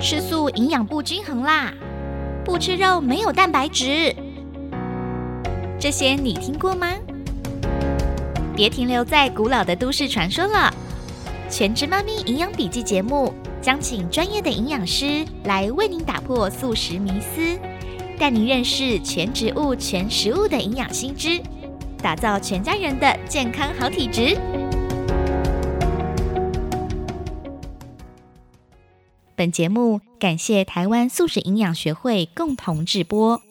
吃素营养不均衡啦，不吃肉没有蛋白质，这些你听过吗？别停留在古老的都市传说了，《全职妈咪营养笔记》节目将请专业的营养师来为您打破素食迷思，带您认识全植物、全食物的营养新知，打造全家人的健康好体质。本节目感谢台湾素食营养学会共同制播。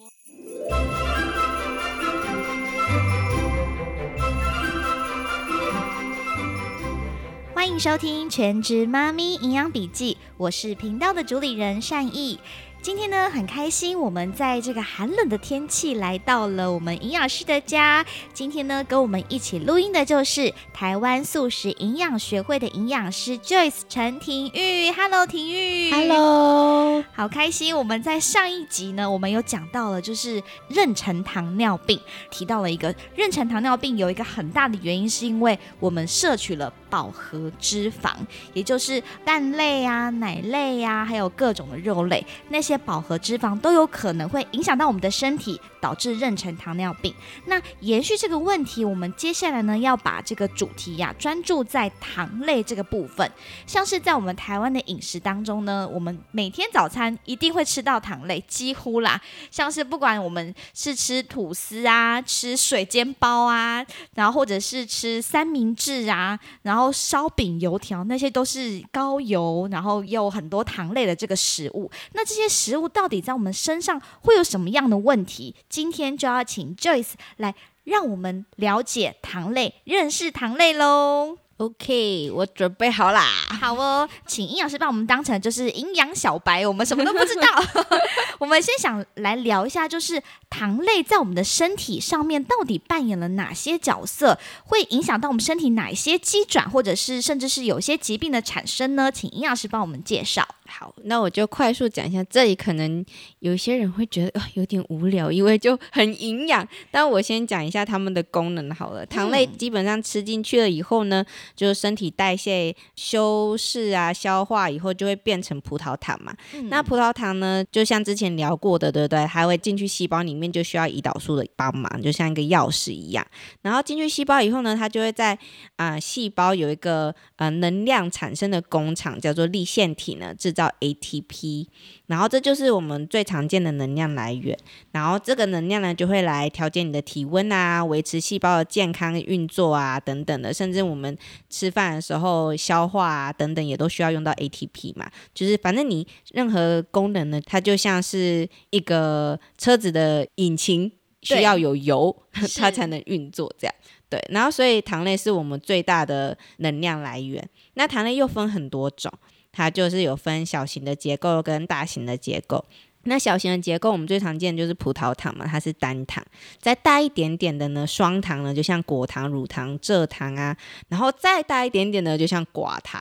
欢迎收听《全职妈咪营养笔记》，我是频道的主理人善意。今天呢，很开心，我们在这个寒冷的天气来到了我们营养师的家。今天呢，跟我们一起录音的就是台湾素食营养学会的营养师 Joyce 陈廷玉。Hello，廷玉。Hello，好开心！我们在上一集呢，我们有讲到了，就是妊娠糖尿病，提到了一个妊娠糖尿病有一个很大的原因，是因为我们摄取了饱和脂肪，也就是蛋类啊、奶类啊，还有各种的肉类，那些饱和脂肪都有可能会影响到我们的身体，导致妊娠糖尿病。那延续这个问题，我们接下来呢要把这个主题呀、专注在糖类这个部分。像是在我们台湾的饮食当中呢，我们每天早餐一定会吃到糖类，几乎啦。像是不管我们是吃吐司啊、吃水煎包啊，然后或者是吃三明治啊，然后烧饼、油条，那些都是高油，然后又很多糖类的这个食物。那这些食物到底在我们身上会有什么样的问题？今天就要请 Joyce 来让我们了解糖类，认识糖类喽。OK，我准备好啦。好哦，请营养师把我们当成就是营养小白，我们什么都不知道。我们先想来聊一下，就是糖类在我们的身体上面到底扮演了哪些角色，会影响到我们身体哪一些机转，或者是甚至是有些疾病的产生呢？请营养师帮我们介绍。好，那我就快速讲一下，这里可能有些人会觉得、呃、有点无聊，因为就很营养。但我先讲一下它们的功能好了。糖类基本上吃进去了以后呢，就是身体代谢、修饰啊、消化以后，就会变成葡萄糖嘛。那葡萄糖呢，就像之前聊过的，对不对？它会进去细胞里面，就需要胰岛素的帮忙，就像一个钥匙一样。然后进去细胞以后呢，它就会在啊、呃细胞有一个呃能量产生的工厂，叫做立腺体呢，制造 ATP。然后这就是我们最常见的能量来源。然后这个能量呢，就会来调节你的体温啊，维持细胞的健康运作啊，等等的。甚至我们吃饭的时候消化啊，等等，也都需要用到 ATP 嘛。就是反正你任何功能呢，它就像是一个车子的引擎，需要有油，它才能运作这样。对，然后所以糖类是我们最大的能量来源。那糖类又分很多种，它就是有分小型的结构跟大型的结构。那小型的结构，我们最常见就是葡萄糖嘛，它是单糖。再大一点点的呢，双糖呢，就像果糖、乳糖、蔗糖啊。然后再大一点点的，就像寡糖。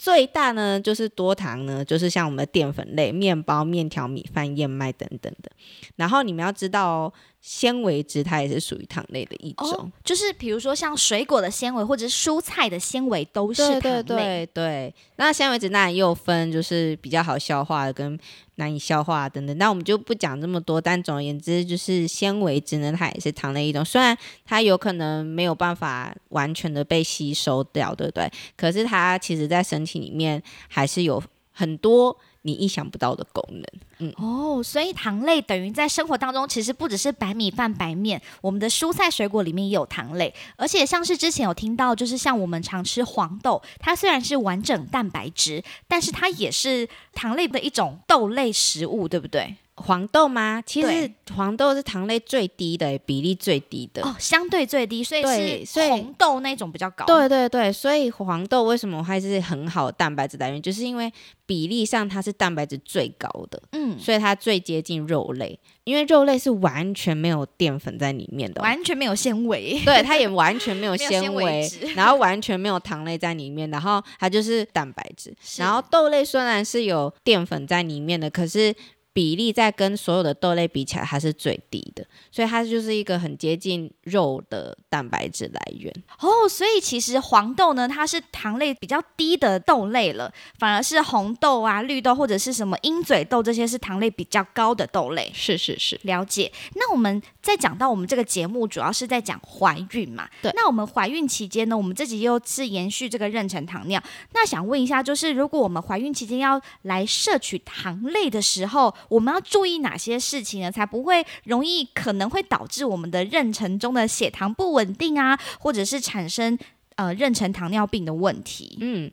最大呢就是多糖呢，就是像我们的淀粉类，面包、面条、米饭、燕麦等等的。然后你们要知道哦，纤维质它也是属于糖类的一种。哦，就是比如说像水果的纤维或者是蔬菜的纤维都是对糖类。对对对，那纤维质当然也有分，就是比较好消化的跟难以消化等等。那我们就不讲这么多，但总而言之，就是纤维质呢，它也是糖类一种。虽然它有可能没有办法完全的被吸收掉，对不对？可是它其实在身体里面还是有很多你意想不到的功能。嗯哦，所以糖类等于在生活当中，其实不只是白米饭、白面，我们的蔬菜水果里面也有糖类，而且像是之前有听到，就是像我们常吃黄豆，它虽然是完整蛋白质，但是它也是糖类的一种豆类食物，对不对？黄豆吗？其实黄豆是糖类最低的，比例最低的。哦，相对最低，所以是红豆那种比较高。对对对，所以黄豆为什么还是很好的蛋白质来源，就是因为比例上它是蛋白质最高的，嗯，所以它最接近肉类。因为肉类是完全没有淀粉在里面的哦、完全没有纤维。对，它也完全没有纤 纤维然后完全没有糖类在里面，然后它就是蛋白质。然后豆类虽然是有淀粉在里面的，可是比例在跟所有的豆类比起来，它是最低的，所以它就是一个很接近肉的蛋白质来源。哦，所以其实黄豆呢，它是糖类比较低的豆类了，反而是红豆啊、绿豆或者是什么鹰嘴豆这些是糖类比较高的豆类。是是是，了解。那我们在讲到我们这个节目主要是在讲怀孕嘛？对。那我们怀孕期间呢，我们自己又是延续这个妊娠糖尿。那想问一下，就是如果我们怀孕期间要来摄取糖类的时候，我们要注意哪些事情呢？才不会容易可能会导致我们的妊娠中的血糖不稳定啊，或者是产生呃妊娠糖尿病的问题？嗯。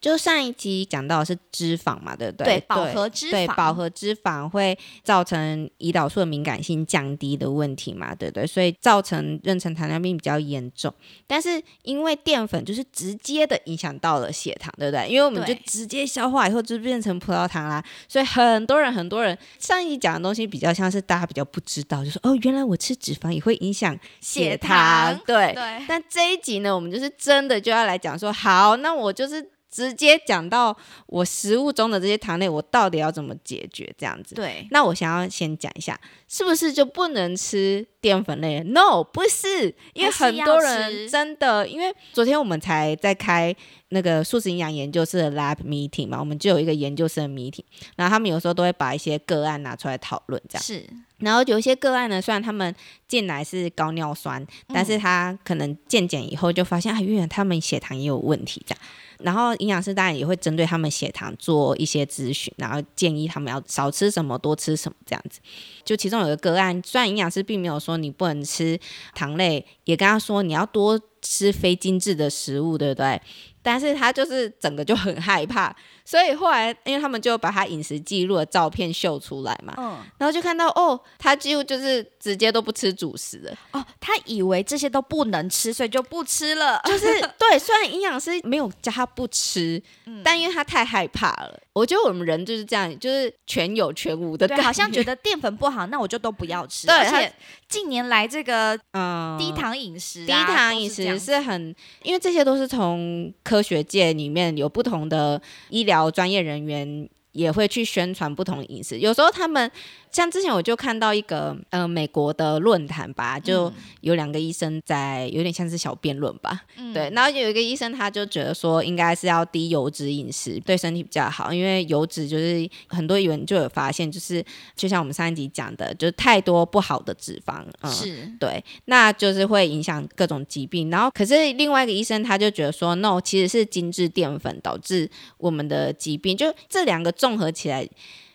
就上一集讲到的是脂肪嘛，对不对？对，饱和脂肪，对饱和脂肪会造成胰岛素的敏感性降低的问题嘛，对不对？所以造成妊娠糖尿病比较严重。但是因为淀粉就是直接的影响到了血糖，对不对？因为我们就直接消化以后就变成葡萄糖啦，所以很多人很多人上一集讲的东西比较像是大家比较不知道，就说哦，原来我吃脂肪也会影响血糖，对。但这一集呢，我们就是真的就要来讲说，好，那我就是。直接讲到我食物中的这些糖类，我到底要怎么解决？这样子。对。那我想要先讲一下，是不是就不能吃淀粉类？No，不是，因为很多人真的，因为昨天我们才在开那个素食营养研究室的 lab meeting 嘛，我们就有一个研究生 meeting，然后他们有时候都会把一些个案拿出来讨论，这样。是。然后有一些个案呢，虽然他们进来是高尿酸，但是他可能健检以后就发现，啊，原来他们血糖也有问题，这样。然后营养师当然也会针对他们血糖做一些咨询，然后建议他们要少吃什么，多吃什么这样子。就其中有个个案，虽然营养师并没有说你不能吃糖类，也跟他说你要多吃非精致的食物，对不对？但是他就是整个就很害怕。所以后来，因为他们就把他饮食记录的照片秀出来嘛，嗯，然后就看到哦，他几乎就是直接都不吃主食了。哦，他以为这些都不能吃，所以就不吃了。就是对，虽然营养师没有叫他不吃，但因为他太害怕了。我觉得我们人就是这样，就是全有全无的，对，好像觉得淀粉不好，那我就都不要吃。对，而且近年来这个嗯低糖饮食，低糖饮食是很，因为这些都是从科学界里面有不同的医疗。专业人员也会去宣传不同饮食，有时候他们。像之前我就看到一个呃美国的论坛吧，就有两个医生在有点像是小辩论吧，对，然后有一个医生他就觉得说应该是要低油脂饮食对身体比较好，因为油脂就是很多人就有发现，就是就像我们上一集讲的，就是太多不好的脂肪，是。对，那就是会影响各种疾病。然后可是另外一个医生他就觉得说，no，其实是精致淀粉导致我们的疾病，就这两个综合起来。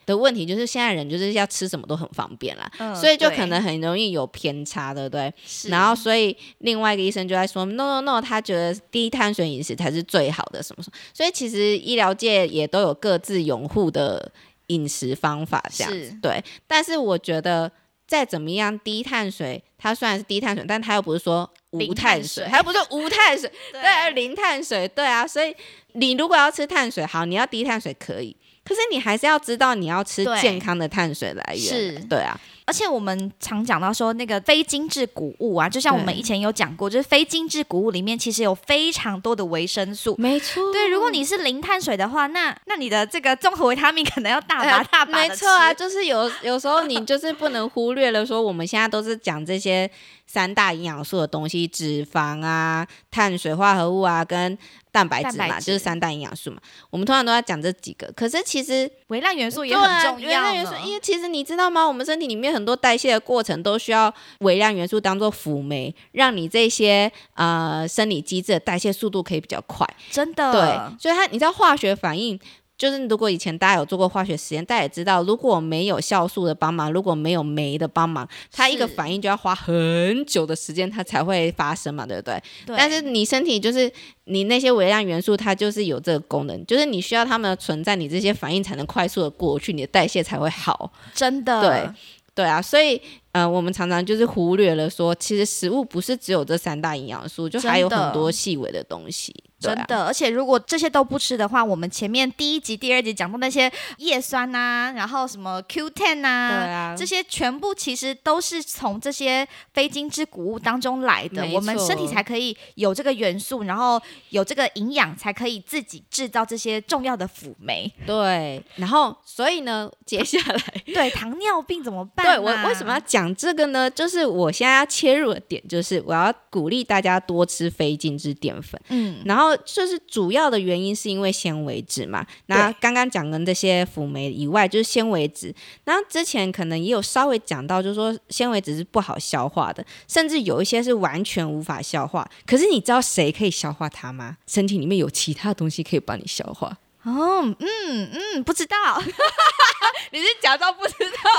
的问题就是现在人就是要吃什么都很方便啦，所以就可能很容易有偏差，对不对？然后所以另外一个医生就在说，no no no，他觉得低碳水饮食才是最好的，什么什么。所以其实医疗界也都有各自拥护的饮食方法，这样子对。但是我觉得再怎么样低碳水，它虽然是低碳水，但它又不是说无碳水，它又不是无碳水，对，零碳水，对啊。所以你如果要吃碳水，好，你要低碳水可以。可是你还是要知道，你要吃健康的碳水来源，是对啊。而且我们常讲到说，那个非精致谷物啊，就像我们以前有讲过，就是非精致谷物里面其实有非常多的维生素。没错。对，如果你是零碳水的话，那那你的这个综合维他命可能要大把大把的没错啊，就是有有时候你就是不能忽略了，说我们现在都是讲这些三大营养素的东西，脂肪啊、碳水化合物啊跟。蛋白质嘛，就是三大营养素嘛。我们通常都在讲这几个，可是其实微量元素也很重要。微量元素，因为其实你知道吗？我们身体里面很多代谢的过程都需要微量元素当做辅酶，让你这些呃生理机制的代谢速度可以比较快。真的，对，所以它你知道化学反应。就是如果以前大家有做过化学实验，大家也知道，如果没有酵素的帮忙，如果没有酶的帮忙，它一个反应就要花很久的时间，它才会发生嘛，对不对？对。但是你身体就是你那些微量元素，它就是有这个功能，就是你需要它们的存在，你这些反应才能快速的过去，你的代谢才会好。真的。对。对啊，所以呃，我们常常就是忽略了说，其实食物不是只有这三大营养素，就还有很多细微的东西。真的，而且如果这些都不吃的话，我们前面第一集、第二集讲到那些叶酸呐、然后什么 Q10 呐、对啊这些全部其实都是从这些非精制谷物当中来的，我们身体才可以有这个元素，然后有这个营养，才可以自己制造这些重要的辅酶。对，然后所以呢，接下来 对，糖尿病怎么办、对我为什么要？讲这个呢？就是我现在要切入的点，就是我要鼓励大家多吃非精制淀粉。嗯，然后就是主要的原因是因为纤维质嘛。那刚刚讲的这些辅酶以外，就是纤维质。然后之前可能也有稍微讲到，就是说纤维质是不好消化的，甚至有一些是完全无法消化。可是你知道谁可以消化它吗？身体里面有其他东西可以帮你消化。哦，嗯嗯，不知道。你是假装不知道，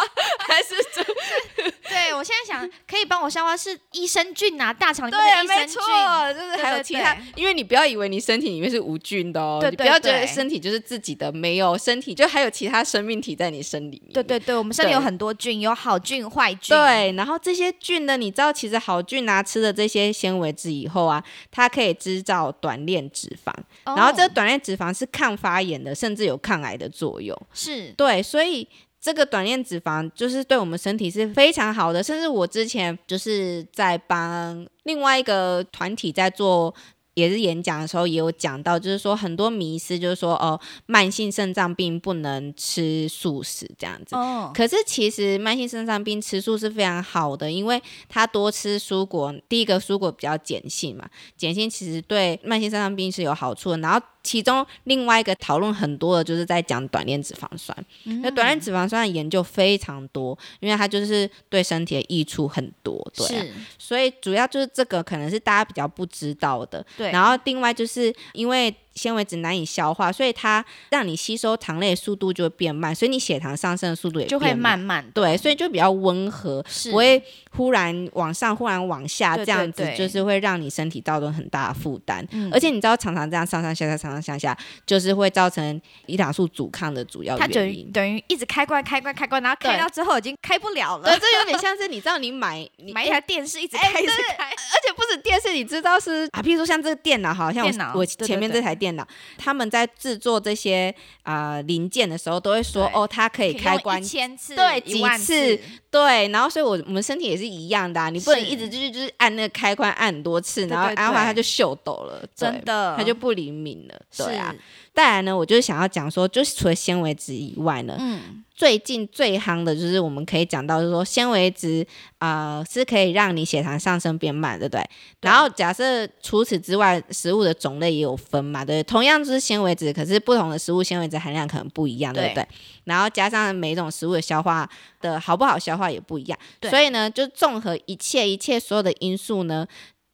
还是真？对我现在想，可以帮我消化是益生菌啊，大肠里面对，的益生没错菌。，就是还有对对其他对，因为你不要以为你身体里面是无菌的哦，对对你不要觉得身体就是自己的，没有身体就还有其他生命体在你身里面。对对对，我们身体有很多菌，有好菌、坏菌。，对，然后这些菌呢，你知道其实好菌啊，吃了这些纤维质以后啊，它可以制造短链脂肪，然后这哦短链脂肪是抗发炎的，甚至有抗癌的作用。是对，所以这个短链脂肪就是对我们身体是非常好的。甚至我之前就是在帮另外一个团体在做。也是演讲的时候也有讲到，就是说很多迷思，就是说哦，慢性肾脏病不能吃素食这样子。哦，可是其实慢性肾脏病吃素是非常好的，因为它多吃蔬果，第一个蔬果比较碱性嘛，碱性其实对慢性肾脏病是有好处的。然后其中另外一个讨论很多的就是在讲短链脂肪酸，那、短链脂肪酸的研究非常多，因为它就是对身体的益处很多，对所以主要就是这个可能是大家比较不知道的。对，然后另外就是因为纤维质难以消化，所以它让你吸收糖类的速度就会变慢，所以你血糖上升的速度也就会慢。慢对，所以就比较温和，不会忽然往上，忽然往下，这样子就是会让你身体造成很大的负担。嗯。而且你知道，常常这样上上下下、上上下下，就是会造成胰岛素阻抗的主要它等于原因。等于一直开关、开关、开关，然后开到之后已经开不了对，了。这有点像是你知道，你买 你买一台电视一直哎开、一直对开，而且不止电视，你知道是啊，譬如说像这个电脑，好像我前面这台电脑，他们在制作这些啊、零件的时候，都会说哦，它可以开关一千次、对几次次，对，然后所以我我们身体也是一样的、啊，你不能一直就是就是按那个开关按很多次，然后按完它就秀抖了，对真的，它就不灵敏了，对啊是。再来呢，我就是想要讲说，就是除了纤维质以外呢，嗯，最近最夯的就是我们可以讲到，就是说纤维质啊、呃是可以让你血糖上升变慢，对不对？对然后假设除此之外，食物的种类也有分嘛，对对？同样就是纤维质，可是不同的食物纤维质含量可能不一样，对不对对？然后加上每一种食物的消化的好不好消化也不一样，所以呢，就综合一切一切所有的因素呢。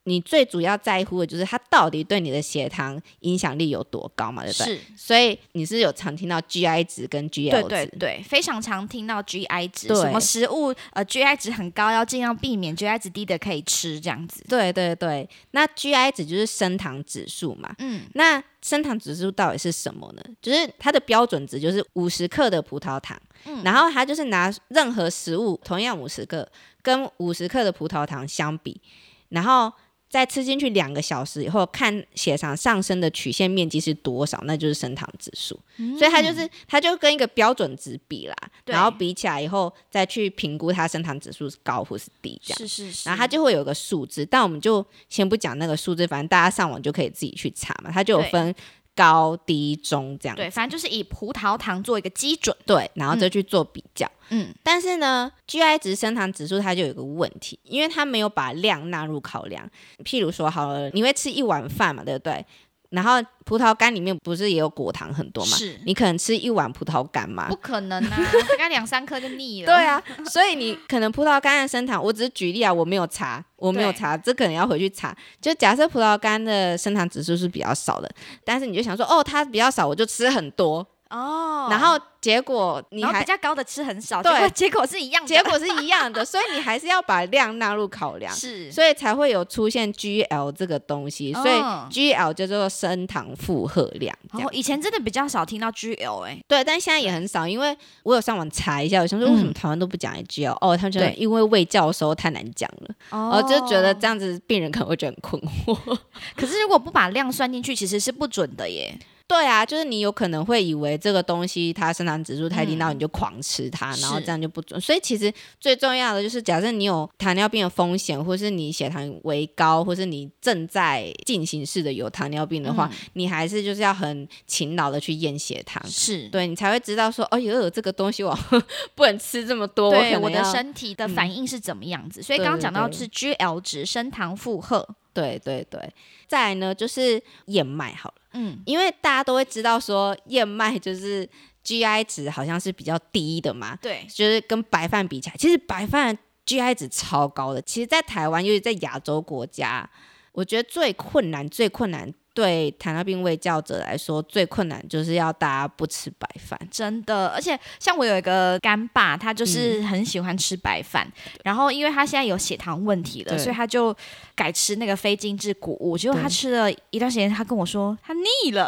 你最主要在乎的就是它到底对你的血糖影响力有多高嘛，对不对？是，所以你是有常听到 GI 值跟 GL 值，对对，非常常听到 GI 值，什么食物呃 GI 值很高，要尽量避免 GI 值低的可以吃这样子。对对对，那 GI 值就是升糖指数嘛。嗯，那升糖指数到底是什么呢？就是它的标准值就是五十克的葡萄糖，嗯然后它就是拿任何食物同样五十克跟五十克的葡萄糖相比，然后在吃进去两个小时以后，看血糖上升的曲线面积是多少，那就是升糖指数。所以它就是它就跟一个标准值比啦，然后比起来以后再去评估它升糖指数是高或是低这样。是是是，然后它就会有个数字，但我们就先不讲那个数字，反正大家上网就可以自己去查嘛。它就有分高低中这样对，反正就是以葡萄糖做一个基准。对，然后再去做比较。嗯，但是呢，GI 值升糖指数它就有一个问题，因为它没有把量纳入考量。譬如说，好了，你会吃一碗饭嘛，对不对？然后葡萄干里面不是也有果糖很多嘛？是你可能吃一碗葡萄干嘛不？可能啊，大概两三颗就腻了。对，啊，所以你可能葡萄干的升糖，我只是举例啊，我没有查，我没有查，这可能要回去查。就假设葡萄干的升糖指数是比较少的，但是你就想说，哦，它比较少，我就吃很多，哦，哦然后结果你还比较高的吃很少，对。结果是一样的，结果是一样的，所以你还是要把量纳入考量。是。所以才会有出现 GL 这个东西，所以哦 GL 叫做升糖负荷量，这样。然后以前真的比较少听到 GL 哎、对，但现在也很少，因为我有上网查一下，我想说为什么嗯台湾都不讲 GL？、哦，他们觉得因为卫教授太难讲了，哦。哦，就觉得这样子病人可能会觉得很困惑。可是如果不把量算进去，其实是不准的耶。对啊，就是你有可能会以为这个东西它升糖指数太低，嗯然后你就狂吃它，然后是这样就不准。所以其实最重要的就是，假设你有糖尿病的风险，或是你血糖为高，或是你正在进行式的有糖尿病的话，嗯你还是就是要很勤劳的去验血糖。是对你才会知道说，哦有，这个东西我 不能吃这么多，对我的身体的反应是怎么样子。所以对刚刚讲到是 GL 值升糖负荷，对对对。再来呢，就是燕麦好了，嗯，因为大家都会知道说燕麦就是 GI 值好像是比较低的嘛，对，就是跟白饭比起来，其实白饭 GI 值超高的。其实，在台湾，尤其在亚洲国家，我觉得最困难、最困难对糖尿病卫教者来说，最困难就是要大家不吃白饭。真的，而且像我有一个干爸，他就是很喜欢吃白饭，然后因为他现在有血糖问题了，所以他就改吃那个非精致谷物。结果他吃了一段时间，他跟我说他腻了，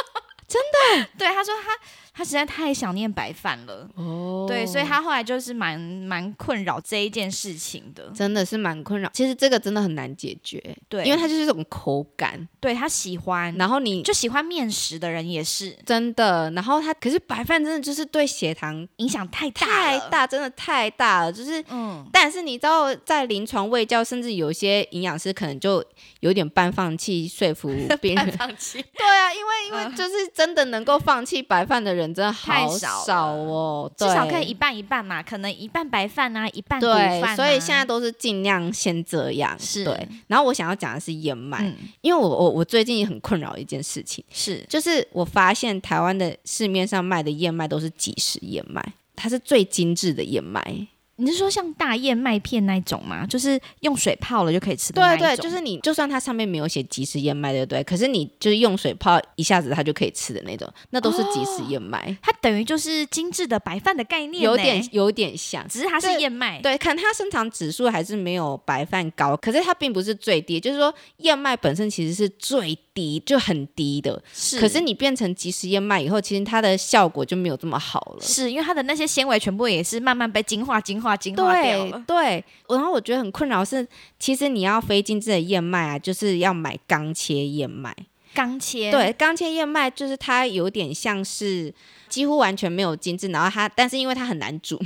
真的，对，他说他他实在太想念白饭了。哦对，所以他后来就是蛮蛮困扰这一件事情的。真的是蛮困扰。其实这个真的很难解决，对，因为它就是这种口感，对他喜欢，然后你就喜欢面食的人也是真的，然后他可是白饭真的就是对血糖影响太大，太大，真的太大了，就是嗯，但是你知道，在临床卫教，甚至有些营养师可能就有点半放弃说服别人。放弃。对啊，因为因为就是真的能够放弃白饭的人真的好太少少哦，至少可以一半一半嘛，可能一半白饭啊，一半谷对饭、啊。所以现在都是尽量先这样。是对。然后我想要讲的是燕麦，嗯因为我我我最近也很困扰一件事情，是就是我发现台湾的市面上卖的燕麦都是即食燕麦，它是最精致的燕麦。你是说像大燕麦片那种吗？就是用水泡了就可以吃的那一种？对对，就是你，就算它上面没有写即食燕麦，对不对？可是你就是用水泡一下子它就可以吃的那种，那都是即食燕麦，它等于就是精致的白饭的概念，有点，有点像。只是它是燕麦。对，看它生长指数还是没有白饭高，可是它并不是最低，就是说燕麦本身其实是最低，就很低的。是，可是你变成即食燕麦以后，其实它的效果就没有这么好了。是因为它的那些纤维全部也是慢慢被精化、精化、精化掉了。对，然后我觉得很困扰是，其实你要非精致的燕麦啊，就是要买钢切燕麦。钢切，对，钢切燕麦就是它有点像是几乎完全没有精致，然后它但是因为它很难煮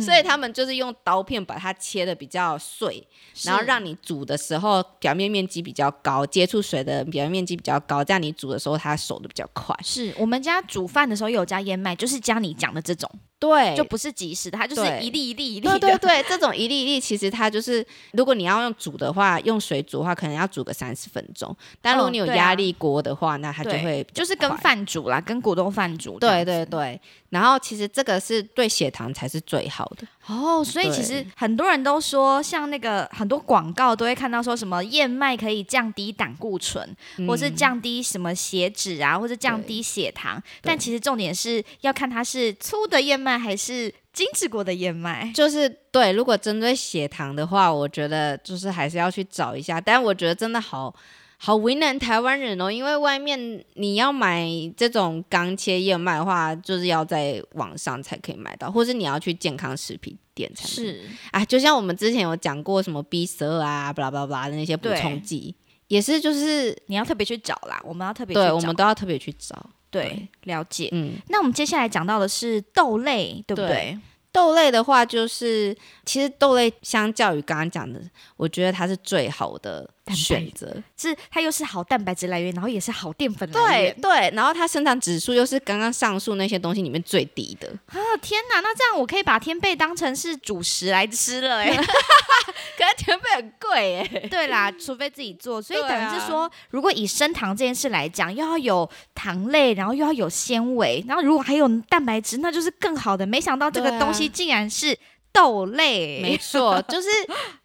所以他们就是用刀片把它切的比较碎，然后让你煮的时候表面面积比较高，接触水的表面面积比较高，这样你煮的时候它熟的比较快。是我们家煮饭的时候有加燕麦，就是加你讲的这种，对，就不是即食的，它就是一粒一粒一粒对的。对对，这种一粒一粒，其实它就是，如果你要用煮的话，用水煮的话，可能要煮个三十分钟。但如果你有压力锅的话，那它就会就是跟饭煮啦，跟果冻饭煮这对。对对。然后其实这个是对血糖才是最好的。哦，所以其实很多人都说，像那个很多广告都会看到说什么燕麦可以降低胆固醇，或是降低什么血脂啊，或是降低血糖。但其实重点是要看它是粗的燕麦还是精致过的燕麦。就是对，如果针对血糖的话，我觉得就是还是要去找一下。但我觉得真的好好为难台湾人哦，因为外面你要买这种钢切燕麦的话，就是要在网上才可以买到，或是你要去健康食品店才是，啊，就像我们之前有讲过什么 B 十二啊，巴拉巴拉巴拉的那些补充剂，也是就是你要特别去找啦，我们要特别对，找。我们都要特别去找。对了解。嗯，那我们接下来讲到的是豆类，对不对？对豆类的话，就是其实豆类相较于刚刚讲的，我觉得它是最好的选择。是它又是好蛋白质来源，然后也是好淀粉来源。对对，然后它生长指数又是刚刚上述那些东西里面最低的。啊，天哪！那这样我可以把天贝当成是主食来吃了哎、可是甜贝很贵哎。对啦，除非自己做，所以等于是说，如果以升糖这件事来讲，又要有糖类，然后又要有纤维，然后如果还有蛋白质，那就是更好的。没想到这个东西竟然是豆类，没错，就是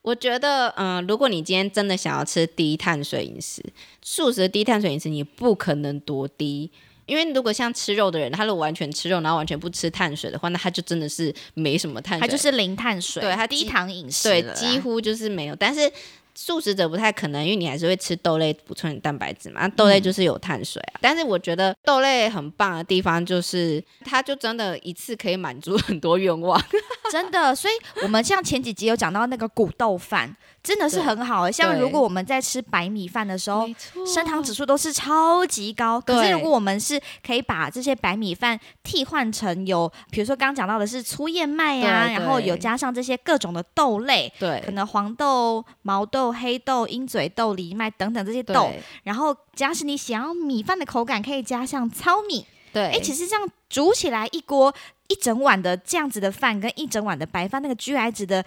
我觉得，嗯、如果你今天真的想要吃低碳水饮食，素食低碳水饮食，你不可能多低。因为如果像吃肉的人，他如果完全吃肉，然后完全不吃碳水的话，那他就真的是没什么碳水，它就是零碳水，对他低糖饮食对，几乎就是没有。但是素食者不太可能，因为你还是会吃豆类补充你蛋白质嘛，那豆类嗯就是有碳水啊。但是我觉得豆类很棒的地方就是，它就真的一次可以满足很多愿望。真的，所以我们像前几集有讲到那个骨豆饭，真的是很好、欸。像如果我们在吃白米饭的时候，升糖指数都是超级高。可是如果我们是可以把这些白米饭替换成有，比如说刚刚讲到的是粗燕麦呀、对然后有加上这些各种的豆类，对可能黄豆、毛豆、黑豆、鹰嘴豆、藜麦等等这些豆，然后假使你想要米饭的口感，可以加上糙米。对，哎、其实这样煮起来一锅一整碗的这样子的饭，跟一整碗的白饭，那个 GI 值的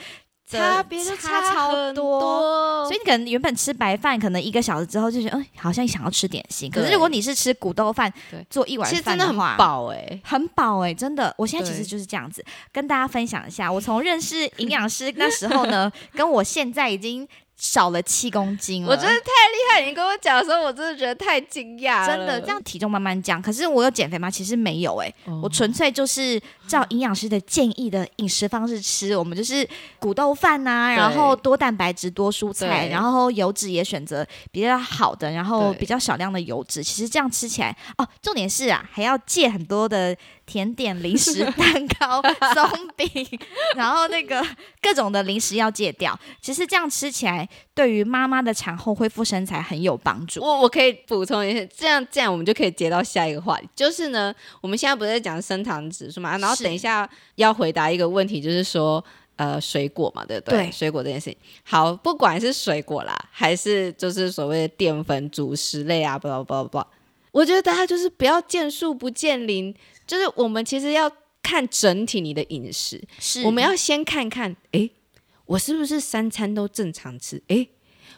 差别就差超很多。多所以你可能原本吃白饭，可能一个小时之后就觉得，嗯，好像想要吃点心。可是如果你是吃古豆饭，做一碗其实真的很饱哎、很饱哎、真的。我现在其实就是这样子，跟大家分享一下。我从认识营养师 那时候呢，跟我现在已经少了七公斤了。我真的太厉害！你跟我讲的时候，我真的觉得太惊讶了。真的这样体重慢慢降，可是我有减肥吗？其实没有哎、哦，我纯粹就是照营养师的建议的饮食方式吃，我们就是谷豆饭呐、对然后多蛋白质、多蔬菜，然后油脂也选择比较好的，然后比较少量的油脂。其实这样吃起来，哦，重点是啊，还要戒很多的甜点、零食、蛋糕、松饼，然后那个各种的零食要戒掉。其实这样吃起来，对于妈妈的产后恢复身材很有帮助。我我可以补充一下，这样这样我们就可以接到下一个话题，就是呢，我们现在不是在讲升糖指数嘛，然后等一下要回答一个问题，就是说。呃，水果嘛，对不对？对水果这件事情，好，不管是水果啦，还是就是所谓的淀粉、主食类啊，不不不不，我觉得大家就是不要见树不见林，就是我们其实要看整体你的饮食，是我们要先看看，诶，我是不是三餐都正常吃？诶，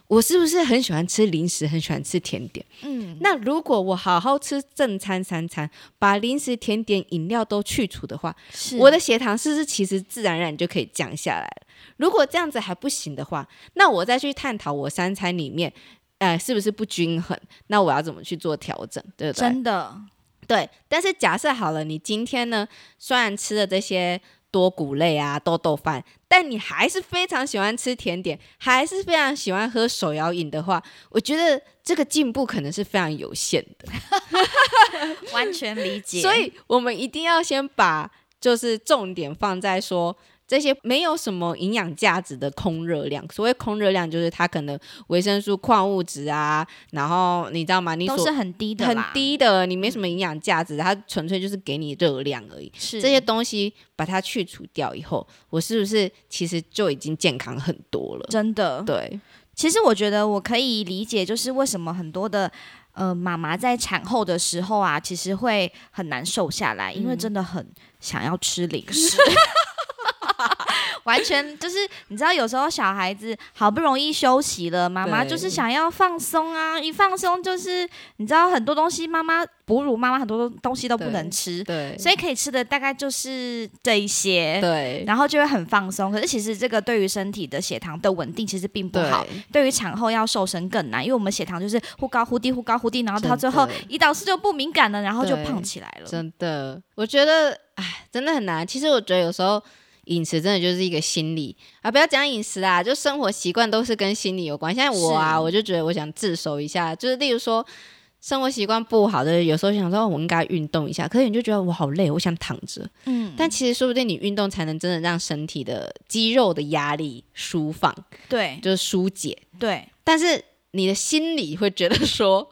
我是不是很喜欢吃零食，很喜欢吃甜点？嗯，那如果我好好吃正餐三餐，把零食、甜点、饮料都去除的话，是我的血糖是不是其实自然而然就可以降下来了？如果这样子还不行的话，那我再去探讨我三餐里面，呃，是不是不均衡？那我要怎么去做调整？对不对？真的对，但是假设好了，你今天呢，虽然吃了这些多谷类啊、豆豆饭，但你还是非常喜欢吃甜点，还是非常喜欢喝手摇饮的话，我觉得这个进步可能是非常有限的。完全理解。所以我们一定要先把就是重点放在说。这些没有什么营养价值的空热量，所谓空热量就是它可能维生素、矿物质啊，然后你知道吗？你都是很低的很，低的，你没什么营养价值，它纯粹就是给你热量而已。是这些东西把它去除掉以后，我是不是其实就已经健康很多了？真的。对，其实我觉得我可以理解，就是为什么很多的呃妈妈在产后的时候啊，其实会很难瘦下来，因为嗯真的很想要吃零食。完全就是你知道，有时候小孩子好不容易休息了，妈妈就是想要放松啊，一放松就是你知道很多东西，妈妈哺乳妈妈很多东西都不能吃，对，所以可以吃的大概就是这一些。对，然后就会很放松，可是其实这个对于身体的血糖的稳定其实并不好，对于产后要瘦身更难，因为我们血糖就是忽高忽低，忽高忽低，然后到最后胰岛素就不敏感了，然后就胖起来了。真的，我觉得，哎，真的很难。其实我觉得有时候饮食真的就是一个心理啊，不要讲饮食啊，就生活习惯都是跟心理有关。像我啊，我就觉得我想自首一下，就是例如说。生活习惯不好的，有时候想说，哦我应该运动一下，可是你就觉得我好累，我想躺着。嗯，但其实说不定你运动才能真的让身体的肌肉的压力舒放，对就是疏解。对但是你的心里会觉得说，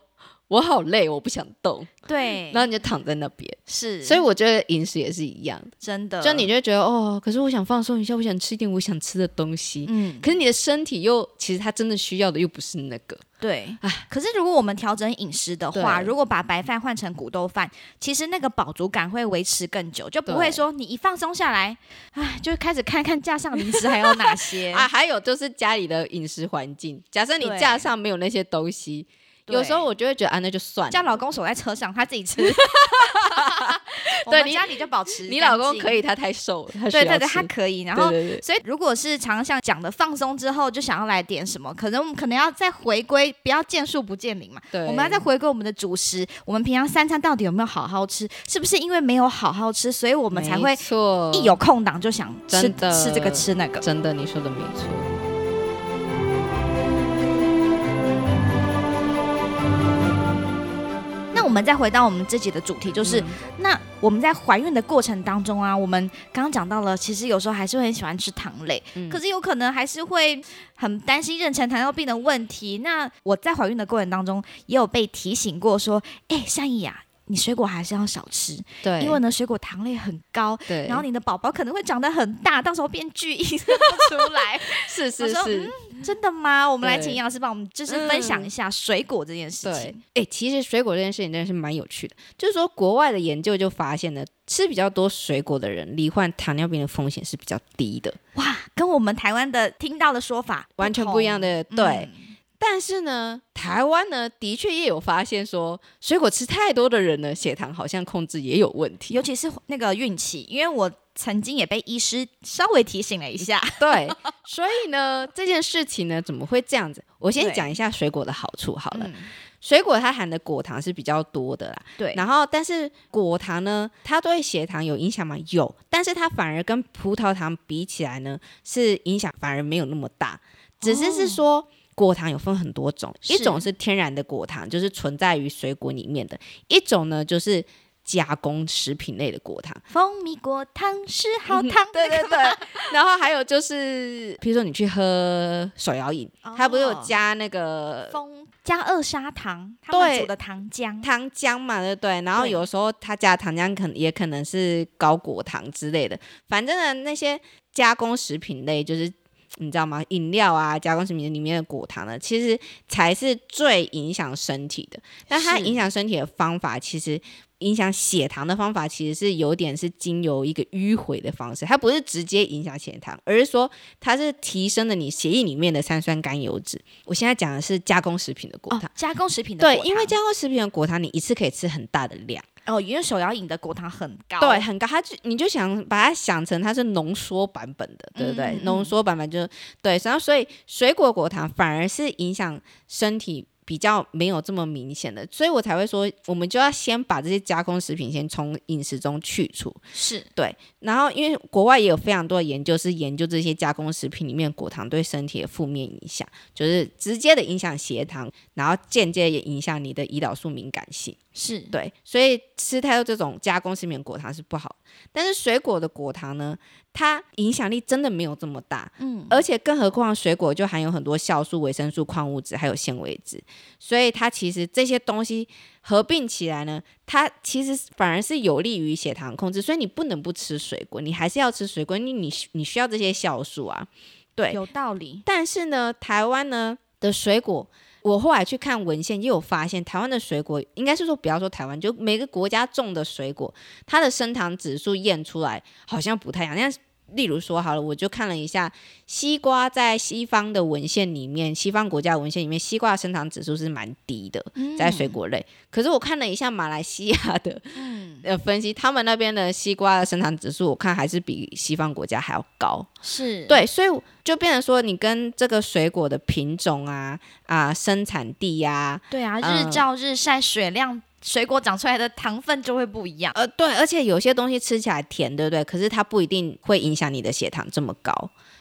我好累，我不想动，对，然后你就躺在那边。是，所以我觉得饮食也是一样，真的，就你就会觉得哦，可是我想放松一下，我想吃一点我想吃的东西。嗯，可是你的身体又其实它真的需要的又不是那个，对。可是如果我们调整饮食的话，如果把白饭换成谷豆饭，其实那个饱足感会维持更久，就不会说你一放松下来，哎，就开始看看架上零食还有哪些 啊，还有就是家里的饮食环境，假设你架上没有那些东西，对有时候我就会觉得啊，那就算了。叫老公守在车上，他自己吃。对你们家里就保持你老公可以。他太瘦了，他对对对，他可以。然后，所以如果是常常像讲的放松之后，就想要来点什么，可能我们可能要再回归，不要见树不见林嘛。对我们要再回归我们的主食，我们平常三餐到底有没有好好吃？是不是因为没有好好吃，所以我们才会错一有空档就想吃吃这个吃那个？真的，你说的没错。们再回到我们自己的主题，就是、嗯那我们在怀孕的过程当中啊，我们刚刚讲到了，其实有时候还是会很喜欢吃糖类，嗯可是有可能还是会很担心妊娠糖尿病的问题。那我在怀孕的过程当中，也有被提醒过说，哎，善意啊。你水果还是要少吃，对，因为呢，水果糖类很高，对，然后你的宝宝可能会长得很大，到时候变巨婴 出来。是是是，真的吗？我们来请杨老师帮我们就是分享一下水果这件事对情。，哎、其实水果这件事情真的是蛮有趣的。就是说，国外的研究就发现呢，吃比较多水果的人，罹患糖尿病的风险是比较低的，哇，跟我们台湾的听到的说法完全不一样的。对，嗯但是呢，台湾呢，的确也有发现说，水果吃太多的人呢，血糖好像控制也有问题。尤其是那个孕期，因为我曾经也被医师稍微提醒了一下。对，所以呢，这件事情呢，怎么会这样子？我先讲一下水果的好处好了。嗯，水果它含的果糖是比较多的啦，对，然后，但是果糖呢，它对血糖有影响吗？有，但是它反而跟葡萄糖比起来呢，是影响反而没有那么大。只是是说，果糖有分很多种，一种是天然的果糖，就是存在于水果里面的；一种呢，就是加工食品类的果糖。蜂蜜果糖是好糖，对对对，然后还有就是，比如说你去喝手摇饮，它不是有哦加那个蜂加二砂糖，他们煮的糖浆。糖浆嘛，对不对？然后有时候他加糖浆可能也可能是高果糖之类的，反正呢，那些加工食品类就是。你知道吗？饮料啊，加工食品里面的果糖呢，其实才是最影响身体的。但它影响身体的方法，其实影响血糖的方法，其实是有点是经由一个迂回的方式，它不是直接影响血糖，而是说它是提升了你血液里面的三酸甘油脂。我现在讲的是加工食品的果糖哦，，加工食品的对果，糖因为加工食品的果糖，你一次可以吃很大的量，哦，因为手摇饮的果糖很高，对，，很高。它就你就想把它想成它是浓缩版本的，对不对？嗯嗯浓缩版本就对，然后所以水果果糖反而是影响身体。比较没有这么明显的，所以我才会说，我们就要先把这些加工食品先从饮食中去除。是对，然后因为国外也有非常多的研究是研究这些加工食品里面果糖对身体的负面影响，就是直接的影响血糖，然后间接也影响你的胰岛素敏感性。是，对，所以吃太多这种加工食品果糖是不好。但是水果的果糖呢，它影响力真的没有这么大，嗯，而且更何况水果就含有很多酵素、维生素、矿物质还有纤维质，所以它其实这些东西合并起来呢，它其实反而是有利于血糖控制。所以你不能不吃水果，你还是要吃水果，因为你你需要这些酵素啊。对，有道理，但是呢，台湾呢的水果，我后来去看文献，也有发现，台湾的水果应该是说，不要说台湾，就每个国家种的水果，它的升糖指数验出来好像不太一样。那例如说好了，我就看了一下西瓜，在西方的文献里面，西方国家文献里面，西瓜的升糖指数是蛮低的，在水果类。可是我看了一下马来西亚的嗯，呃 分析，他们那边的西瓜的生产指数，我看还是比西方国家还要高。是，对，所以就变成说，你跟这个水果的品种啊啊生产地呀、对啊，嗯日照日晒水量，水果长出来的糖分就会不一样。呃，对，而且有些东西吃起来甜，对不对？可是它不一定会影响你的血糖这么高，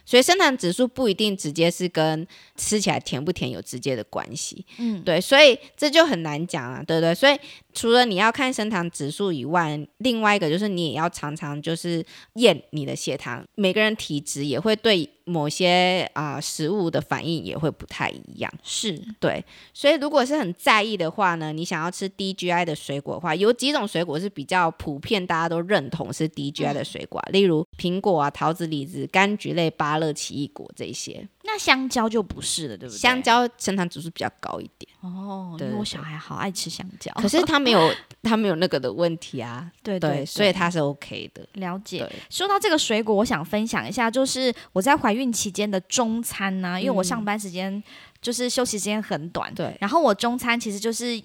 所以升糖指数不一定直接是跟吃起来甜不甜有直接的关系。嗯，对，所以这就很难讲啊，对不对？所以除了你要看升糖指数以外，另外一个就是你也要常常就是验你的血糖，每个人体质也会对某些啊、食物的反应也会不太一样。是，对，所以如果是很在意的话呢，你想要吃低 GI 的水果的话，有几种水果是比较普遍，大家都认同是低 GI 的水果啊、例如苹果啊、桃子、李子、柑橘类、芭乐、奇异果这些。那香蕉就不是了，对不对？香蕉生糖指数比较高一点，哦，因为我小孩好爱吃香蕉，可是他没有 他没有那个的问题啊，对对，所以他是 OK 的。了解。对，说到这个水果，我想分享一下，就是我在怀孕期间的中餐呢、因为我上班时间就是休息时间很短，对，然后我中餐其实就是。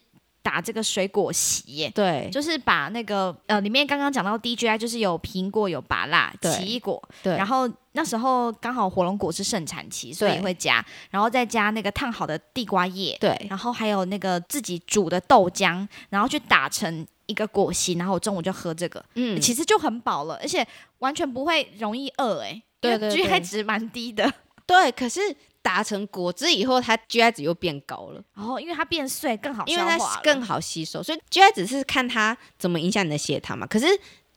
打这个水果席耶。对。就是把那个呃，里面刚刚讲到 DJI 就是有苹果、有芭辣、奇异果，对，然后那时候刚好火龙果是盛产期，所以对。会加，然后再加那个烫好的地瓜叶，对。然后还有那个自己煮的豆浆，然后去打成一个果昔，然后我中午就喝这个，嗯，其实就很饱了，而且完全不会容易饿哎、对对对。GI 值蛮低的，对，可是打成果汁以后，它 GI 值又变高了，然后因为它变碎更好因为它更好吸收，所以 GI 值是看它怎么影响你的血糖嘛。可是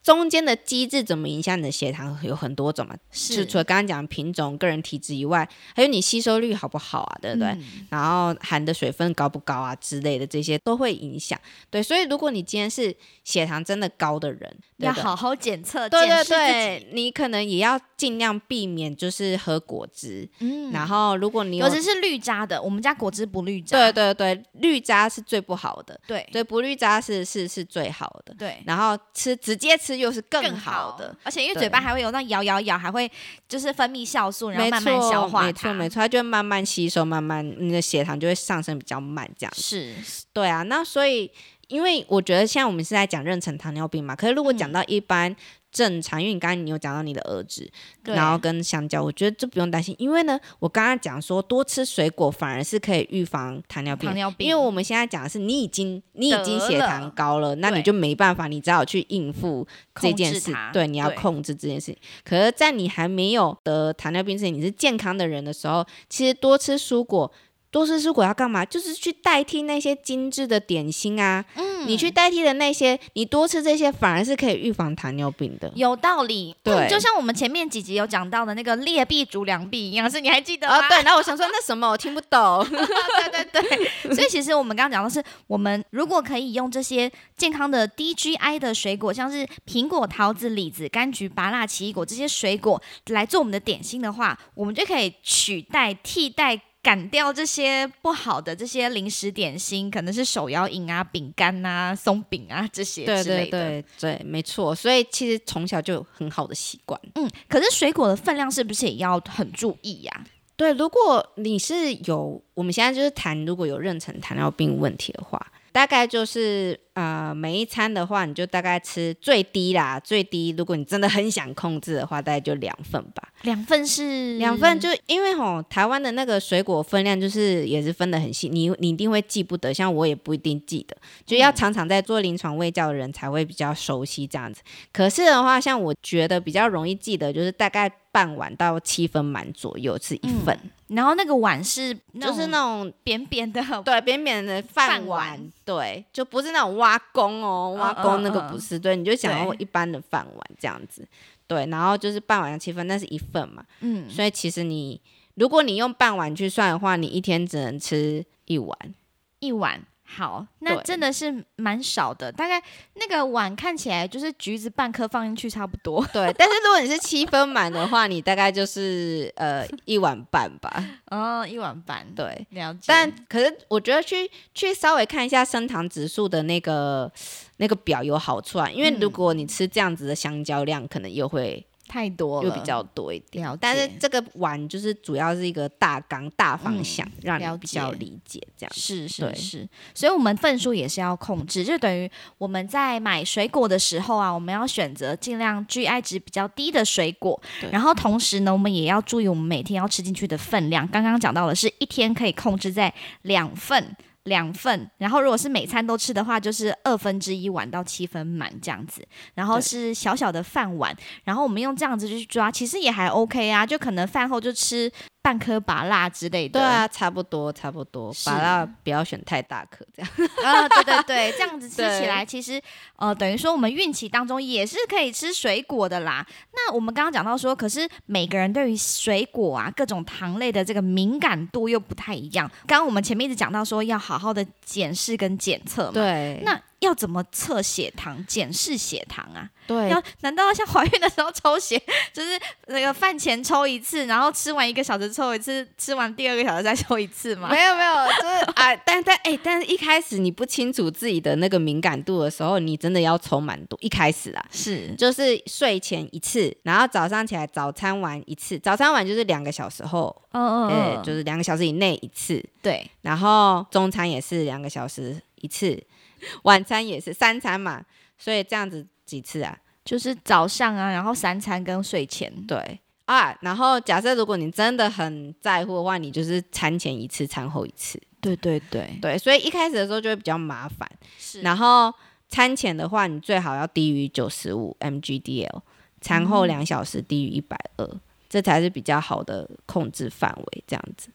中间的机制怎么影响你的血糖有很多种嘛，是除了刚刚讲的品种、个人体质以外，还有你吸收率好不好啊，对不对？嗯然后含的水分高不高啊之类的，这些都会影响。对，所以如果你今天是血糖真的高的人，对对要好好检测，对对对，你可能也要尽量避免就是喝果汁。嗯然后如果你有尤其是绿渣的，我们家果汁不绿渣，对对对，绿渣是最不好的，对对，不绿渣是是是最好的。对。然后吃直接吃又是更更好的，，而且因为嘴巴还会有那咬咬咬，还会就是分泌酵素，然后慢慢消化没错没错，它就会慢慢吸收，慢慢你的血糖就会上升比较慢，这样。是对啊，那所以因为我觉得现在我们是在讲妊娠糖尿病嘛，可是如果讲嗯到一般正常，因为你刚刚你有讲到你的儿子，然后跟香蕉，我觉得这不用担心，因为呢，我刚刚讲说多吃水果反而是可以预防糖尿病糖。尿病，因为我们现在讲的是你已经你已经血糖高了，那你就没办法，你只好去应付这件事，对，你要控制这件事情。可是，在你还没有得糖尿病之前，你是健康的人的时候，其实多吃蔬果。多吃蔬果要干嘛？就是去代替那些精致的点心啊！嗯你去代替的那些，你多吃这些，反而是可以预防糖尿病的。有道理，对嗯就像我们前面几集有讲到的那个劣币逐良币一样，是你还记得吗？啊，对。然后我想说，那什么我听不懂。对对对，所以其实我们刚刚讲的是，我们如果可以用这些健康的 DGI 的水果，像是苹果、桃子、李子、柑橘、芭乐、奇异果这些水果来做我们的点心的话，我们就可以取代、替代。赶掉这些不好的这些零食点心，可能是手摇饮啊、饼干啊、松饼啊这些之类的。对对，没错。所以其实从小就有很好的习惯。嗯，可是水果的分量是不是也要很注意呀、对，如果你是有，我们现在就是谈，如果有妊娠糖尿病问题的话，大概就是呃，每一餐的话，你就大概吃最低啦，最低，如果你真的很想控制的话，大概就两份吧。两份是两份就因为吼，台湾的那个水果分量就是也是分的很细，你你一定会记不得，像我也不一定记得，就要常常在做临床喂教的人才会比较熟悉这样子。可是的话，像我觉得比较容易记得，就是大概半碗到七分满左右是一份，然后那个碗是就是那种扁扁的，对扁扁的饭饭碗，碗对，就不是那种挖工哦，挖嗯工那个嗯不是，对，你就想要一般的饭碗这样子，对，然后就是半碗七分，那是一份嘛。嗯，所以其实你，如果你用半碗去算的话，你一天只能吃一碗。一碗。好，那真的是蛮少的，大概那个碗看起来就是橘子半颗放进去差不多。对，但是如果你是七分满的话，你大概就是呃一碗半吧。哦，一碗半，对，了解。但可是我觉得去去稍微看一下升糖指数的那个那个表有好处啊，因为如嗯果你吃这样子的香蕉量，可能又会太多了，又比较多一点。但是这个碗就是主要是一个大纲、大方向，让了你比较理解这样。是是是，所以我们份数也是要控制，就等于我们在买水果的时候啊，我们要选择尽量 GI 值比较低的水果，然后同时呢，我们也要注意我们每天要吃进去的分量。刚刚讲到的是一天可以控制在两份。两份，然后如果是每餐都吃的话，就是二分之一碗到七分满这样子，然后是小小的饭碗，然后我们用这样子去抓，其实也还 OK 啊，就可能饭后就吃半颗拔辣之类的，对啊，差不多差不多，是把它不要选太大颗这样。啊，对对对，这样子吃起来，其实呃，等于说我们孕期当中也是可以吃水果的啦。那我们刚刚讲到说，可是每个人对于水果啊各种糖类的这个敏感度又不太一样。刚刚我们前面一直讲到说，要好好的检视跟检测嘛。对，那要怎么测血糖、检视血糖啊？对要难道要像怀孕的时候抽血，就是那个饭前抽一次，然后吃完一个小时抽一次，吃完第二个小时再抽一次吗？没有没有，就是 啊，但但哎、但是一开始你不清楚自己的那个敏感度的时候，你真的要抽蛮多。一开始啊，是，就是睡前一次，然后早上起来早餐完一次，早餐完就是两个小时后，嗯呃、就是两个小时以内一次，对，然后中餐也是两个小时一次，晚餐也是三餐嘛，所以这样子几次啊？就是早上啊，然后三餐跟睡前。对啊，然后假设如果你真的很在乎的话，你就是餐前一次，餐后一次。对对对，对，所以一开始的时候就会比较麻烦。是然后餐前的话，你最好要低于九十五 mgdl，餐后两小时低于一百二，这才是比较好的控制范围。这样子。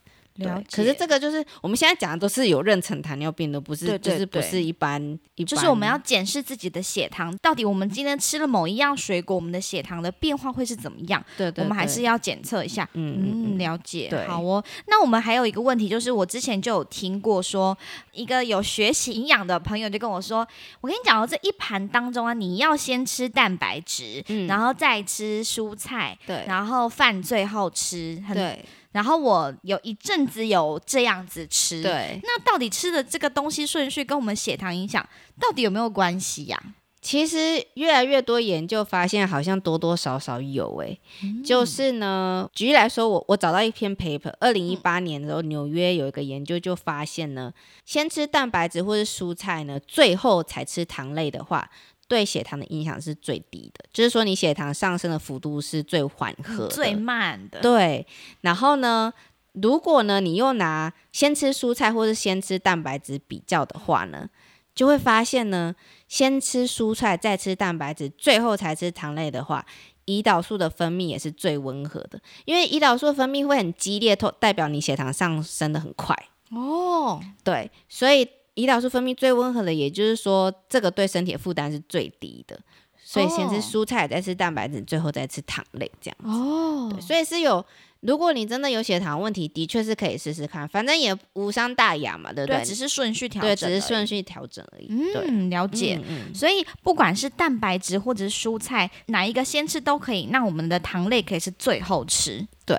可是这个就是我们现在讲的都是有妊娠糖尿病的，不是对对就是不对是一般一般，就是我们要检视自己的血糖，到底我们今天吃了某一样水果，我们的血糖的变化会是怎么样？对对，我们还对是要检测一下。嗯嗯嗯，嗯了解。对好哦。那我们还有一个问题，就是我之前就有听过说，一个有学习营养的朋友就跟我说，我跟你讲哦，这一盘当中啊，你要先吃蛋白质，嗯然后再吃蔬菜，对然后饭最后吃。很。对然后我有一阵子有这样子吃。。对，那到底吃的这个东西顺序跟我们血糖影响到底有没有关系呀、其实越来越多研究发现，好像多多少少有诶、就是呢，举例来说，我我找到一篇 paper，二零一八年的时候，纽约有一个研究就发现呢，先吃蛋白质或是蔬菜呢，最后才吃糖类的话，对血糖的影响是最低的，就是说你血糖上升的幅度是最缓和，最慢的。对，然后呢，如果呢你又拿先吃蔬菜或是先吃蛋白质比较的话呢，就会发现呢，先吃蔬菜再吃蛋白质，最后才吃糖类的话，胰岛素的分泌也是最温和的，因为胰岛素的分泌会很激烈，代表你血糖上升的很快。哦，对，所以胰岛素分泌最温和的，也就是说，这个对身体的负担是最低的。所以先吃哦蔬菜，再吃蛋白质，最后再吃糖类，这样。哦对，所以是有，如果你真的有血糖问题，的确是可以试试看，反正也无伤大雅嘛，对不对，对？只是顺序调整，对，只是顺。序调整而已。对，嗯，了解。嗯嗯所以不管是蛋白质或者是蔬菜，哪一个先吃都可以。那我们的糖类可以是最后吃。对，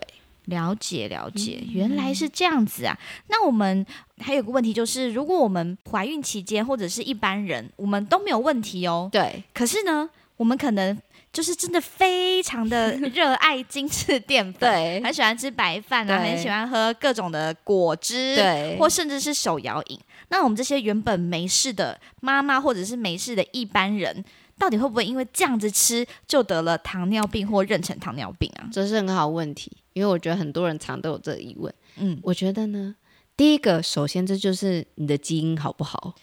了解了解，嗯原来是这样子啊。那我们还有个问题就是，如果我们怀孕期间或者是一般人，我们都没有问题哦。对可是呢，我们可能就是真的非常的 热爱精致淀粉，对很喜欢吃白饭啊，很喜欢喝各种的果汁，对，或甚至是手摇饮。那我们这些原本没事的妈妈，或者是没事的一般人，到底会不会因为这样子吃就得了糖尿病或妊娠糖尿病啊？这是很好问题，因为我觉得很多人常都有这个疑问。嗯，我觉得呢，第一个，首先这就是你的基因好不好，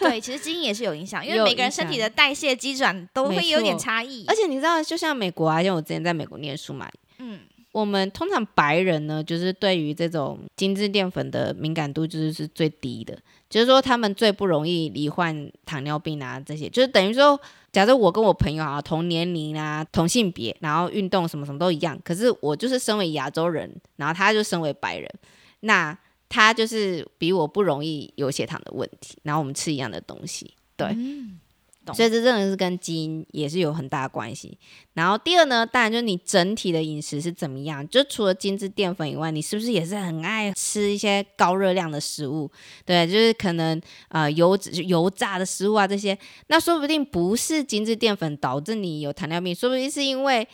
对，其实基因也是有影响，因为每个人身体的代谢机转都会有点差异。而且你知道，就像美国啊，因为我之前在美国念书嘛，嗯，我们通常白人呢，就是对于这种精致淀粉的敏感度就是是最低的，就是说他们最不容易罹患糖尿病啊这些，就是等于说，假设我跟我朋友啊同年龄啊同性别，然后运动什么什么都一样，可是我就是身为亚洲人，然后他就身为白人，那他就是比我不容易有血糖的问题，然后我们吃一样的东西，对。懂所以这真的是跟基因也是有很大的关系。然后第二呢，当然就是你整体的饮食是怎么样，就除了精致淀粉以外，你是不是也是很爱吃一些高热量的食物？对，就是可能呃油脂、油炸的食物啊这些，那说不定不是精致淀粉导致你有糖尿病，说不定是因为。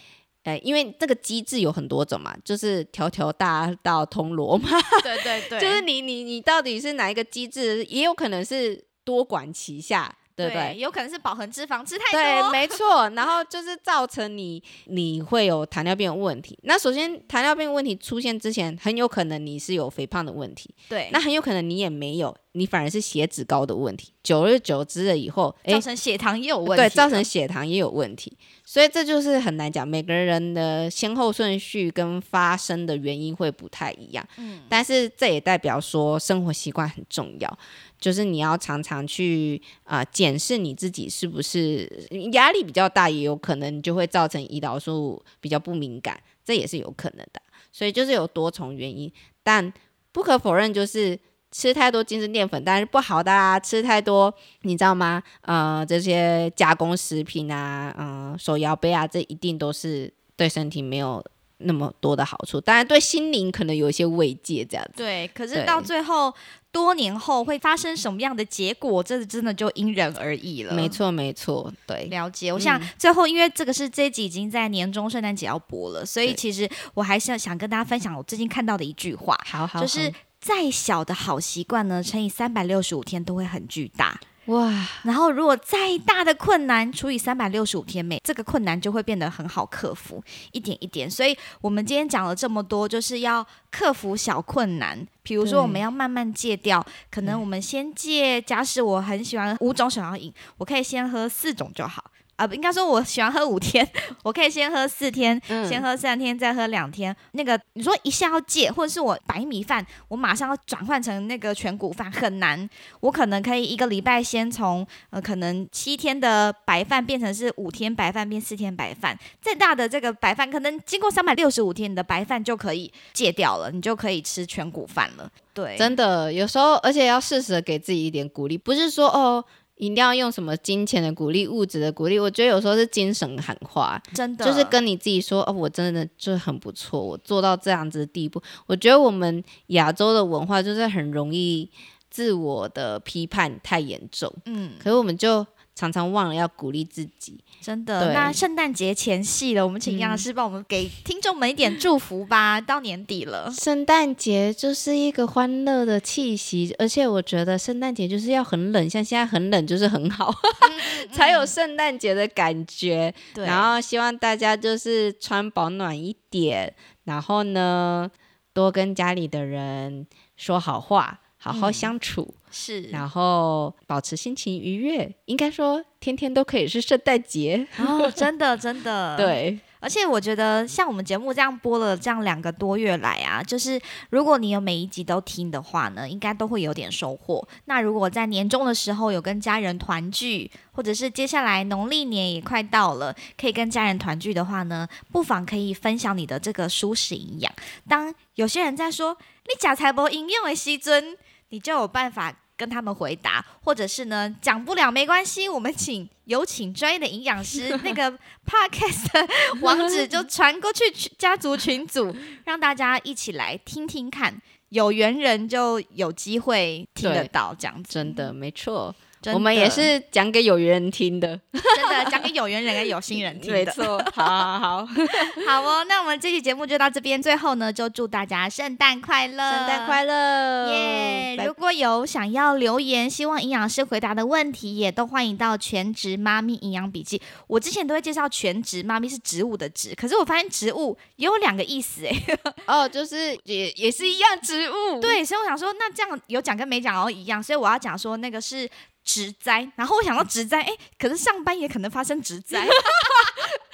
呃，因为这个机制有很多种嘛，就是条条大道通罗马，对对 对，就是你你你到底是哪一个机制，也有可能是多管齐下，对不对？有可能是饱和脂肪吃太多对，多。没错。然后就是造成你你会有糖尿病的问题。那首先，糖尿病问题出现之前，很有可能你是有肥胖的问题，对，那很有可能你也没有，你反而是血脂高的问题。久而久之了以后，哎造，成血糖也有问题对，造成血糖也有问题。所以这就是很难讲，每个人的先后顺序跟发生的原因会不太一样。嗯但是这也代表说生活习惯很重要，就是你要常常去啊、呃检视你自己是不是压力比较大，也有可能就会造成胰岛素比较不敏感，这也是有可能的。所以就是有多重原因，但不可否认就是。吃太多精致淀粉当然是不好的啦，吃太多你知道吗？呃，这些加工食品啊，嗯、手摇杯啊，这一定都是对身体没有那么多的好处，当然对心灵可能有一些慰藉，这样子。对，可是到最后多年后会发生什么样的结果，这真的就因人而异了。没。错，没错，对，了解，我想最后，因为这个是这一集已经在年终圣诞节要播了，所以其实我还是要想跟大家分享我最近看到的一句话，好好，就是好再小的好习惯呢，乘以三百六十五天都会很巨大。哇，然后如果再大的困难除以三百六十五天，每这个困难就会变得很好克服，一点一点。所以我们今天讲了这么多，就是要克服小困难。比如说，我们要慢慢戒掉，可能我们先戒。假使我很喜欢五种手摇饮，我可以先喝四种就好。啊，应该说我喜欢喝五天，我可以先喝四天，先喝三天，再喝两天。那个你说一下要戒，或者是我白米饭，我马上要转换成那个全谷饭很难。我可能可以一个礼拜先从呃可能七天的白饭变成是五天白饭变四天白饭。再大的这个白饭，可能经过三百六十五天，你的白饭就可以戒掉了，你就可以吃全谷饭了。对，真的有时候，而且要适时的给自己一点鼓励，不是说哦。一定要用什么金钱的鼓励、物质的鼓励？我觉得有时候是精神喊话，真的就是跟你自己说：“哦，我真的就很不错，我做到这样子的地步。”我觉得我们亚洲的文化就是很容易自我的批判太严重，嗯，可是我们就。常常忘了要鼓励自己，真的。那圣诞节前夕了，我们请杨老师帮我们给听众们一点祝福吧。到年底了，圣诞节就是一个欢乐的气息，而且我觉得圣诞节就是要很冷，像现在很冷就是很好，才有圣诞节的感觉。然后希望大家就是穿保暖一点，然后呢，多跟家里的人说好话。好好相处是，然后保持心情愉悦，应该说天天都可以是圣诞节哦，真的真的 对。而且我觉得像我们节目这样播了这样两个多月来啊，就是如果你有每一集都听的话呢，应该都会有点收获。那如果在年终的时候有跟家人团聚，或者是接下来农历年也快到了，可以跟家人团聚的话呢，不妨可以分享你的这个舒适营养。当有些人在说你假财博应用的西尊。你就有办法跟他们回答，或者是呢讲不了没关系，我们请有请专业的营养师，那个 podcast 网址就传过去家族群组，让大家一起来听听看，有缘人就有机会听得到这样子，真的没错。我们也是讲给有缘人听的，真的讲给有缘人跟有心人听的。没错，好好好，好哦。那我们这期节目就到这边，最后呢，就祝大家圣诞快乐，圣诞快乐耶！如果有想要留言，希望营养师回答的问题，也都欢迎到全职妈咪营养笔记。我之前都会介绍全职妈咪是植物的植，可是我发现植物也有两个意思哎。哦，就是也也是一样植物。对，所以我想说，那这样有讲跟没讲哦一样，所以我要讲说那个是。植栽，然后我想到植栽，哎，可是上班也可能发生植灾，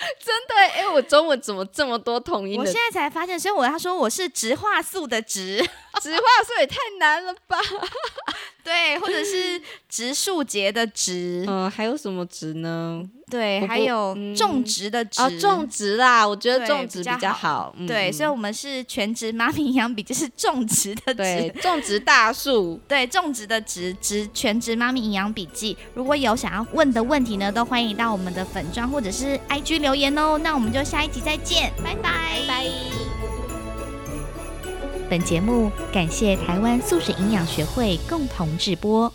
真的，哎，我中文怎么这么多同音？我现在才发现，所以我要说我是植化素的植，植化素也太难了吧？对，或者是植树节的植，嗯，还有什么植呢？对，还有种植的植，种植啦，我觉得种植比较好。对，所以，我们是全职妈咪营养笔，就是种植的植，种植大树。对，种植的植，植全职妈咪营养笔记。如果有想要问的问题呢，都欢迎到我们的粉砖或者是 IG 留言哦。那我们就下一集再见，拜拜拜。本节目感谢台湾素食营养学会共同制播。